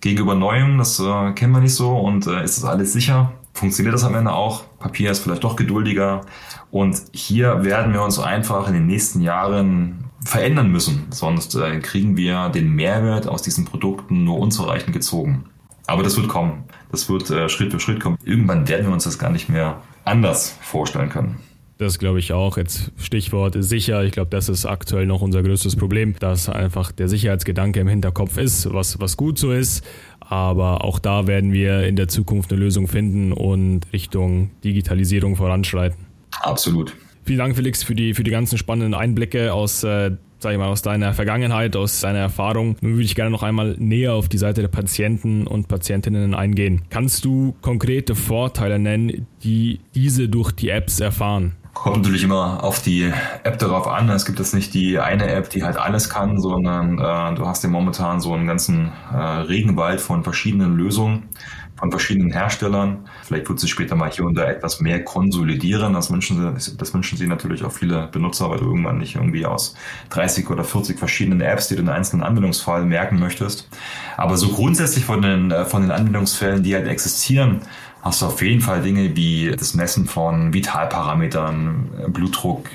gegenüber Neuem, das äh, kennen wir nicht so. Und äh, ist das alles sicher? Funktioniert das am Ende auch? Papier ist vielleicht doch geduldiger. Und hier werden wir uns einfach in den nächsten Jahren verändern müssen. Sonst äh, kriegen wir den Mehrwert aus diesen Produkten nur unzureichend gezogen. Aber das wird kommen. Das wird äh, Schritt für Schritt kommen. Irgendwann werden wir uns das gar nicht mehr anders vorstellen können. Das glaube ich auch. Jetzt Stichwort sicher. Ich glaube, das ist aktuell noch unser größtes Problem, dass einfach der Sicherheitsgedanke im Hinterkopf ist, was, was gut so ist. Aber auch da werden wir in der Zukunft eine Lösung finden und Richtung Digitalisierung voranschreiten. Absolut. Vielen Dank, Felix, für die, für die ganzen spannenden Einblicke aus äh, sag ich mal, aus deiner Vergangenheit, aus deiner Erfahrung. Nun würde ich gerne noch einmal näher auf die Seite der Patienten und Patientinnen eingehen. Kannst du konkrete Vorteile nennen, die diese durch die Apps erfahren? Kommt natürlich immer auf die App darauf an. Es gibt jetzt nicht die eine App, die halt alles kann, sondern äh, du hast ja momentan so einen ganzen äh, Regenwald von verschiedenen Lösungen von verschiedenen Herstellern. Vielleicht wird sich später mal hier und da etwas mehr konsolidieren. Das wünschen sie, das wünschen sie natürlich auch viele Benutzer, weil du irgendwann nicht irgendwie aus 30 oder 40 verschiedenen Apps, die du in einem einzelnen Anwendungsfall merken möchtest. Aber so grundsätzlich von den, äh, von den Anwendungsfällen, die halt existieren, hast du auf jeden Fall Dinge wie das Messen von Vitalparametern, Blutdruck,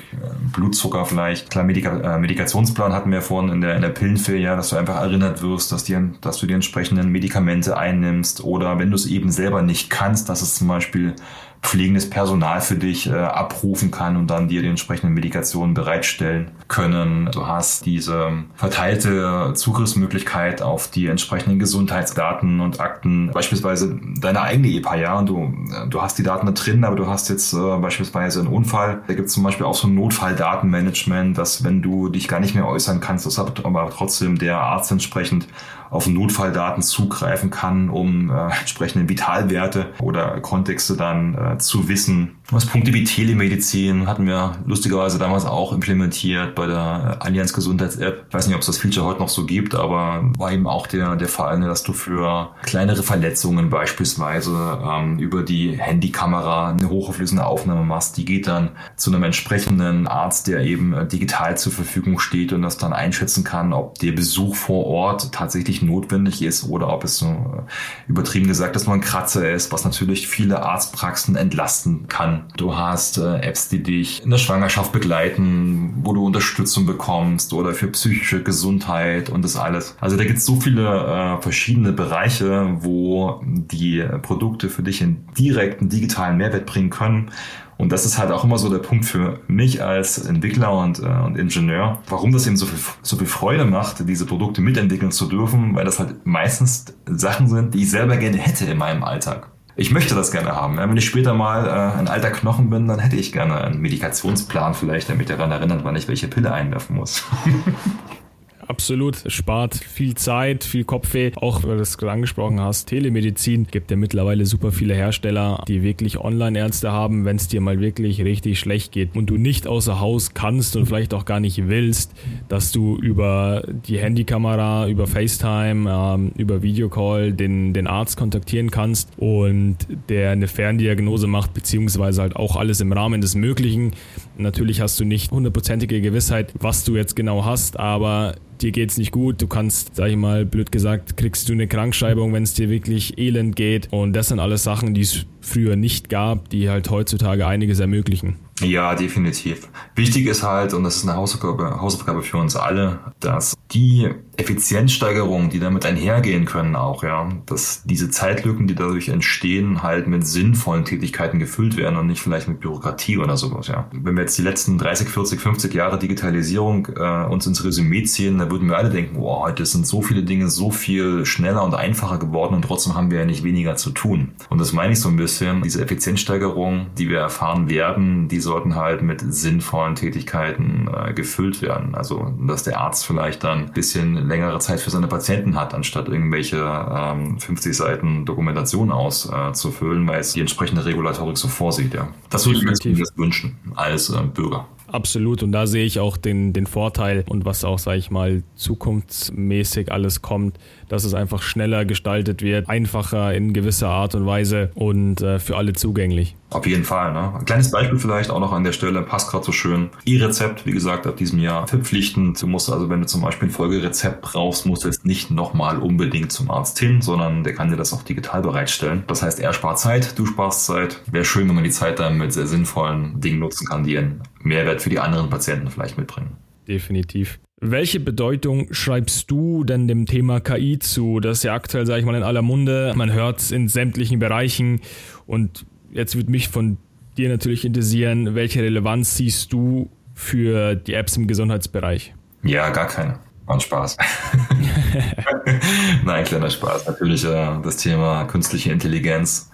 Blutzucker vielleicht. Klar, Medika äh, Medikationsplan hatten wir vorhin in der, in der Pillenfee, ja, dass du einfach erinnert wirst, dass, die, dass du die entsprechenden Medikamente einnimmst oder wenn du es eben selber nicht kannst, dass es zum Beispiel pflegendes Personal für dich äh, abrufen kann und dann dir die entsprechenden Medikationen bereitstellen können. Du hast diese verteilte Zugriffsmöglichkeit auf die entsprechenden Gesundheitsdaten und Akten, beispielsweise deine eigene EPA, ja, und du, äh, du hast die Daten da drin, aber du hast jetzt äh, beispielsweise einen Unfall. Da gibt es zum Beispiel auch so ein Notfalldatenmanagement, dass wenn du dich gar nicht mehr äußern kannst, das aber trotzdem der Arzt entsprechend auf Notfalldaten zugreifen kann, um äh, entsprechende Vitalwerte oder Kontexte dann äh, zu wissen. Was Punkte wie Telemedizin hatten wir lustigerweise damals auch implementiert bei der Allianz Gesundheits-App. Ich weiß nicht, ob es das Feature heute noch so gibt, aber war eben auch der, der Fall, ne, dass du für kleinere Verletzungen beispielsweise ähm, über die Handykamera eine hochauflösende Aufnahme machst. Die geht dann zu einem entsprechenden Arzt, der eben äh, digital zur Verfügung steht und das dann einschätzen kann, ob der Besuch vor Ort tatsächlich notwendig ist oder ob es so äh, übertrieben gesagt, dass man ein Kratzer ist, was natürlich viele Arztpraxen entlasten kann Du hast äh, Apps, die dich in der Schwangerschaft begleiten, wo du Unterstützung bekommst oder für psychische Gesundheit und das alles. Also da gibt es so viele äh, verschiedene Bereiche, wo die Produkte für dich einen direkten digitalen Mehrwert bringen können. Und das ist halt auch immer so der Punkt für mich als Entwickler und, äh, und Ingenieur, warum das eben so viel, so viel Freude macht, diese Produkte mitentwickeln zu dürfen, weil das halt meistens Sachen sind, die ich selber gerne hätte in meinem Alltag ich möchte das gerne haben. Wenn ich später mal äh, ein alter Knochen bin, dann hätte ich gerne einen Medikationsplan vielleicht, damit daran erinnert, wann ich welche Pille einwerfen muss. Absolut. Es spart viel Zeit, viel Kopfweh. Auch weil du es gerade angesprochen hast, Telemedizin gibt ja mittlerweile super viele Hersteller, die wirklich Online-Ärzte haben, wenn es dir mal wirklich richtig schlecht geht und du nicht außer Haus kannst und vielleicht auch gar nicht willst, dass du über die Handykamera, über FaceTime, ähm, über Videocall den, den Arzt kontaktieren kannst und der eine Ferndiagnose macht, beziehungsweise halt auch alles im Rahmen des Möglichen. Natürlich hast du nicht hundertprozentige Gewissheit, was du jetzt genau hast, aber dir geht's nicht gut, du kannst, sag ich mal, blöd gesagt, kriegst du eine Krankschreibung, wenn es dir wirklich elend geht. Und das sind alles Sachen, die es früher nicht gab, die halt heutzutage einiges ermöglichen. Ja, definitiv. Wichtig ist halt, und das ist eine Hausaufgabe, Hausaufgabe für uns alle, dass die Effizienzsteigerungen, die damit einhergehen können auch, ja, dass diese Zeitlücken, die dadurch entstehen, halt mit sinnvollen Tätigkeiten gefüllt werden und nicht vielleicht mit Bürokratie oder sowas, ja. Wenn wir jetzt die letzten 30, 40, 50 Jahre Digitalisierung äh, uns ins Resümee ziehen, dann würden wir alle denken, wow, heute sind so viele Dinge so viel schneller und einfacher geworden und trotzdem haben wir ja nicht weniger zu tun. Und das meine ich so ein bisschen, diese Effizienzsteigerung, die wir erfahren werden, diese sollten halt mit sinnvollen Tätigkeiten äh, gefüllt werden. Also, dass der Arzt vielleicht dann ein bisschen längere Zeit für seine Patienten hat, anstatt irgendwelche ähm, 50 Seiten Dokumentation auszufüllen, äh, weil es die entsprechende Regulatorik so vorsieht. Ja. Das würde ich mir wünschen als äh, Bürger. Absolut. Und da sehe ich auch den, den Vorteil und was auch, sage ich mal, zukunftsmäßig alles kommt, dass es einfach schneller gestaltet wird, einfacher in gewisser Art und Weise und äh, für alle zugänglich. Auf jeden Fall. Ne? Ein kleines Beispiel vielleicht auch noch an der Stelle, passt gerade so schön. E-Rezept, wie gesagt, ab diesem Jahr verpflichtend. Du musst also, wenn du zum Beispiel ein Folgerezept brauchst, musst du jetzt nicht nochmal unbedingt zum Arzt hin, sondern der kann dir das auch digital bereitstellen. Das heißt, er spart Zeit, du sparst Zeit. Wäre schön, wenn man die Zeit dann mit sehr sinnvollen Dingen nutzen kann, die einen Mehrwert für die anderen Patienten vielleicht mitbringen. Definitiv. Welche Bedeutung schreibst du denn dem Thema KI zu? Das ist ja aktuell, sage ich mal, in aller Munde. Man hört es in sämtlichen Bereichen. Und jetzt würde mich von dir natürlich interessieren, welche Relevanz siehst du für die Apps im Gesundheitsbereich? Ja, gar keine. Ein Spaß. Nein, kleiner Spaß. Natürlich äh, das Thema künstliche Intelligenz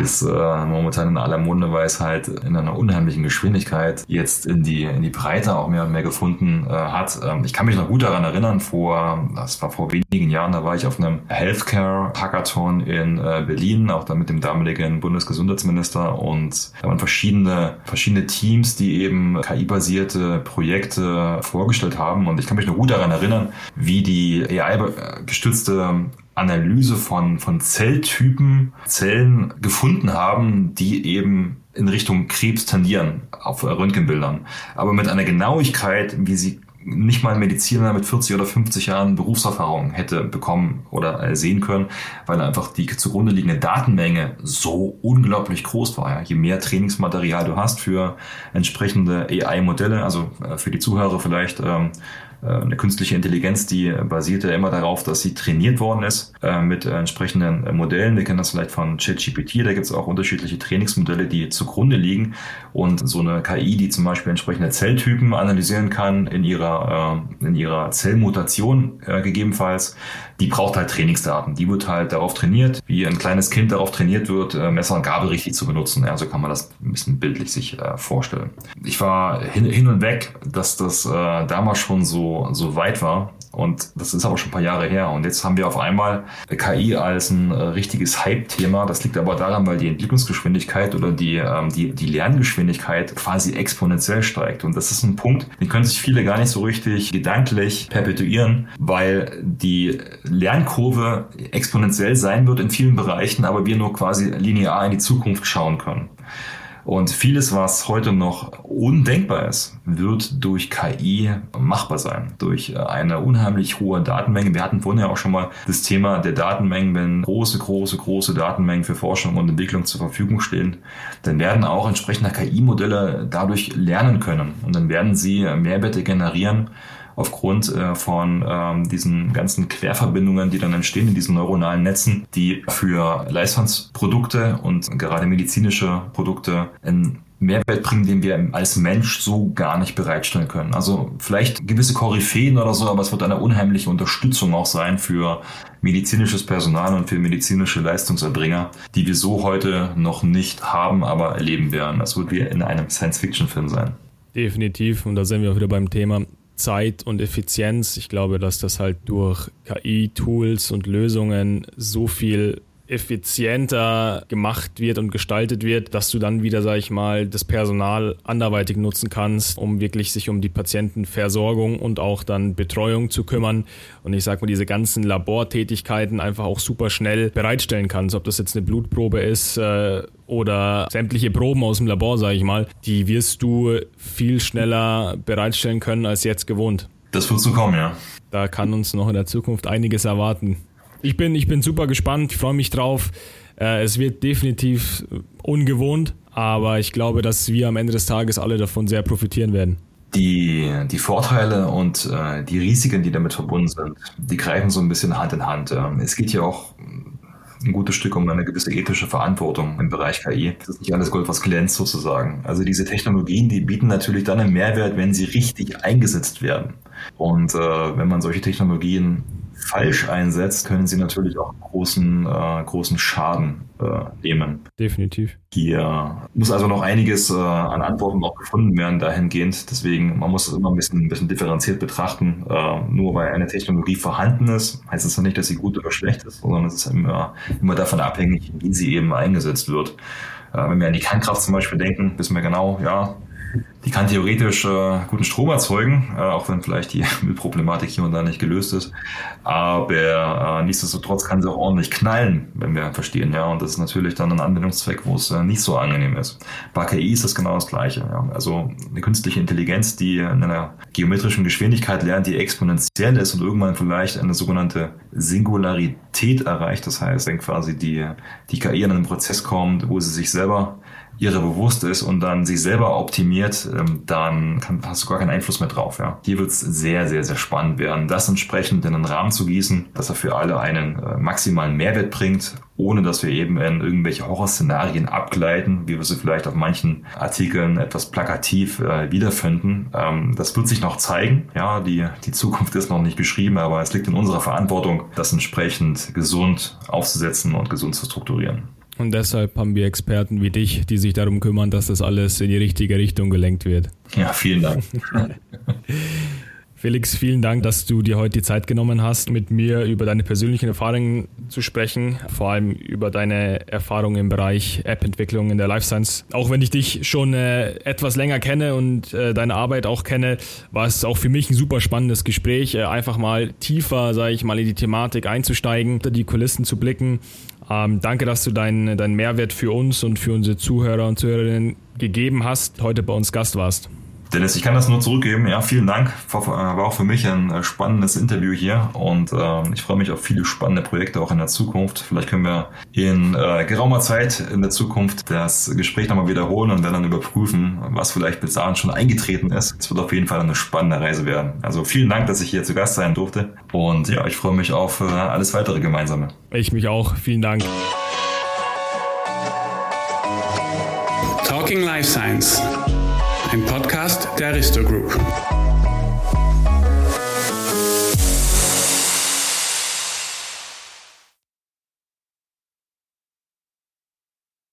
ist äh, momentan in aller Munde, weil es halt in einer unheimlichen Geschwindigkeit jetzt in die, in die Breite auch mehr und mehr gefunden äh, hat. Ähm, ich kann mich noch gut daran erinnern, vor, das war vor wenigen Jahren, da war ich auf einem Healthcare-Hackathon in äh, Berlin, auch da mit dem damaligen Bundesgesundheitsminister und da waren verschiedene, verschiedene Teams, die eben KI-basierte Projekte vorgestellt haben und ich kann mich noch gut daran erinnern, wie die AI-gestützte Analyse von, von Zelltypen, Zellen gefunden haben, die eben in Richtung Krebs tendieren auf Röntgenbildern. Aber mit einer Genauigkeit, wie sie nicht mal ein Mediziner mit 40 oder 50 Jahren Berufserfahrung hätte bekommen oder äh, sehen können, weil einfach die zugrunde liegende Datenmenge so unglaublich groß war. Je mehr Trainingsmaterial du hast für entsprechende AI-Modelle, also äh, für die Zuhörer vielleicht ähm, äh, eine künstliche Intelligenz, die basiert ja immer darauf, dass sie trainiert worden ist äh, mit entsprechenden Modellen. Wir kennen das vielleicht von ChatGPT, da gibt es auch unterschiedliche Trainingsmodelle, die zugrunde liegen und so eine KI, die zum Beispiel entsprechende Zelltypen analysieren kann in ihrer, äh, in ihrer Zellmutation gegebenenfalls, die braucht halt Trainingsdaten. Die wird halt darauf trainiert, wie ein kleines Kind darauf trainiert wird, Messer und Gabel richtig zu benutzen. Ja, so kann man das ein bisschen bildlich sich vorstellen. Ich war hin, hin und weg, dass das damals schon so so, weit war. Und das ist aber schon ein paar Jahre her. Und jetzt haben wir auf einmal KI als ein äh, richtiges Hype-Thema. Das liegt aber daran, weil die Entwicklungsgeschwindigkeit oder die, ähm, die, die Lerngeschwindigkeit quasi exponentiell steigt. Und das ist ein Punkt, den können sich viele gar nicht so richtig gedanklich perpetuieren, weil die Lernkurve exponentiell sein wird in vielen Bereichen, aber wir nur quasi linear in die Zukunft schauen können. Und vieles, was heute noch undenkbar ist, wird durch KI machbar sein. Durch eine unheimlich hohe Datenmenge. Wir hatten vorhin ja auch schon mal das Thema der Datenmengen. Wenn große, große, große Datenmengen für Forschung und Entwicklung zur Verfügung stehen, dann werden auch entsprechende KI-Modelle dadurch lernen können. Und dann werden sie Mehrwerte generieren, aufgrund äh, von ähm, diesen ganzen Querverbindungen, die dann entstehen in diesen neuronalen Netzen, die für Leistungsprodukte und gerade medizinische Produkte einen Mehrwert bringen, den wir als Mensch so gar nicht bereitstellen können. Also vielleicht gewisse Koryphäen oder so, aber es wird eine unheimliche Unterstützung auch sein für medizinisches Personal und für medizinische Leistungserbringer, die wir so heute noch nicht haben, aber erleben werden. Das wird wie in einem Science-Fiction-Film sein. Definitiv. Und da sind wir auch wieder beim Thema Zeit und Effizienz. Ich glaube, dass das halt durch KI-Tools und Lösungen so viel effizienter gemacht wird und gestaltet wird, dass du dann wieder, sag ich mal, das Personal anderweitig nutzen kannst, um wirklich sich um die Patientenversorgung und auch dann Betreuung zu kümmern. Und ich sag mal, diese ganzen Labortätigkeiten einfach auch super schnell bereitstellen kannst. Ob das jetzt eine Blutprobe ist äh, oder sämtliche Proben aus dem Labor, sage ich mal, die wirst du viel schneller bereitstellen können als jetzt gewohnt. Das wird so kommen, ja. Da kann uns noch in der Zukunft einiges erwarten. Ich bin, ich bin super gespannt, ich freue mich drauf. Äh, es wird definitiv ungewohnt, aber ich glaube, dass wir am Ende des Tages alle davon sehr profitieren werden. Die, die Vorteile und äh, die Risiken, die damit verbunden sind, die greifen so ein bisschen Hand in Hand. Ähm, es geht ja auch ein gutes Stück um eine gewisse ethische Verantwortung im Bereich KI. Das ist nicht alles Gold, was glänzt sozusagen. Also diese Technologien, die bieten natürlich dann einen Mehrwert, wenn sie richtig eingesetzt werden. Und äh, wenn man solche Technologien falsch einsetzt, können sie natürlich auch großen, äh, großen Schaden äh, nehmen. Definitiv. Hier muss also noch einiges äh, an Antworten noch gefunden werden dahingehend. Deswegen, man muss es immer ein bisschen, ein bisschen differenziert betrachten. Äh, nur weil eine Technologie vorhanden ist, heißt es das nicht, dass sie gut oder schlecht ist, sondern es ist immer, immer davon abhängig, wie sie eben eingesetzt wird. Äh, wenn wir an die Kernkraft zum Beispiel denken, wissen wir genau, ja, die kann theoretisch äh, guten Strom erzeugen, äh, auch wenn vielleicht die Müllproblematik hier und da nicht gelöst ist. Aber äh, nichtsdestotrotz kann sie auch ordentlich knallen, wenn wir verstehen. Ja, und das ist natürlich dann ein Anwendungszweck, wo es äh, nicht so angenehm ist. Bei KI ist das genau das Gleiche. Ja. Also eine künstliche Intelligenz, die in einer geometrischen Geschwindigkeit lernt, die exponentiell ist und irgendwann vielleicht eine sogenannte Singularität erreicht. Das heißt, wenn quasi die, die KI in einen Prozess kommt, wo sie sich selber ihre bewusst ist und dann sich selber optimiert, ähm, dann kann, hast du gar keinen Einfluss mehr drauf. Ja. Hier wird es sehr, sehr, sehr spannend werden, das entsprechend in einen Rahmen zu gießen, dass er für alle einen äh, maximalen Mehrwert bringt, ohne dass wir eben in irgendwelche Horrorszenarien abgleiten, wie wir sie vielleicht auf manchen Artikeln etwas plakativ äh, wiederfinden. Ähm, das wird sich noch zeigen. Ja, die, die Zukunft ist noch nicht geschrieben, aber es liegt in unserer Verantwortung, das entsprechend gesund aufzusetzen und gesund zu strukturieren. Und deshalb haben wir Experten wie dich, die sich darum kümmern, dass das alles in die richtige Richtung gelenkt wird. Ja, vielen Dank. Felix, vielen Dank, dass du dir heute die Zeit genommen hast, mit mir über deine persönlichen Erfahrungen zu sprechen, vor allem über deine Erfahrungen im Bereich App-Entwicklung in der Life Science. Auch wenn ich dich schon äh, etwas länger kenne und äh, deine Arbeit auch kenne, war es auch für mich ein super spannendes Gespräch, äh, einfach mal tiefer, sage ich mal, in die Thematik einzusteigen, unter die Kulissen zu blicken. Ähm, danke, dass du deinen dein Mehrwert für uns und für unsere Zuhörer und Zuhörerinnen gegeben hast, heute bei uns Gast warst. Dennis, ich kann das nur zurückgeben. Ja, vielen Dank. War auch für mich ein äh, spannendes Interview hier und äh, ich freue mich auf viele spannende Projekte auch in der Zukunft. Vielleicht können wir in äh, geraumer Zeit in der Zukunft das Gespräch nochmal wiederholen und dann überprüfen, was vielleicht bis dahin schon eingetreten ist. Es wird auf jeden Fall eine spannende Reise werden. Also vielen Dank, dass ich hier zu Gast sein durfte und ja, ich freue mich auf äh, alles weitere gemeinsame. Ich mich auch. Vielen Dank. Talking Life Science ein Podcast der Aristo Group.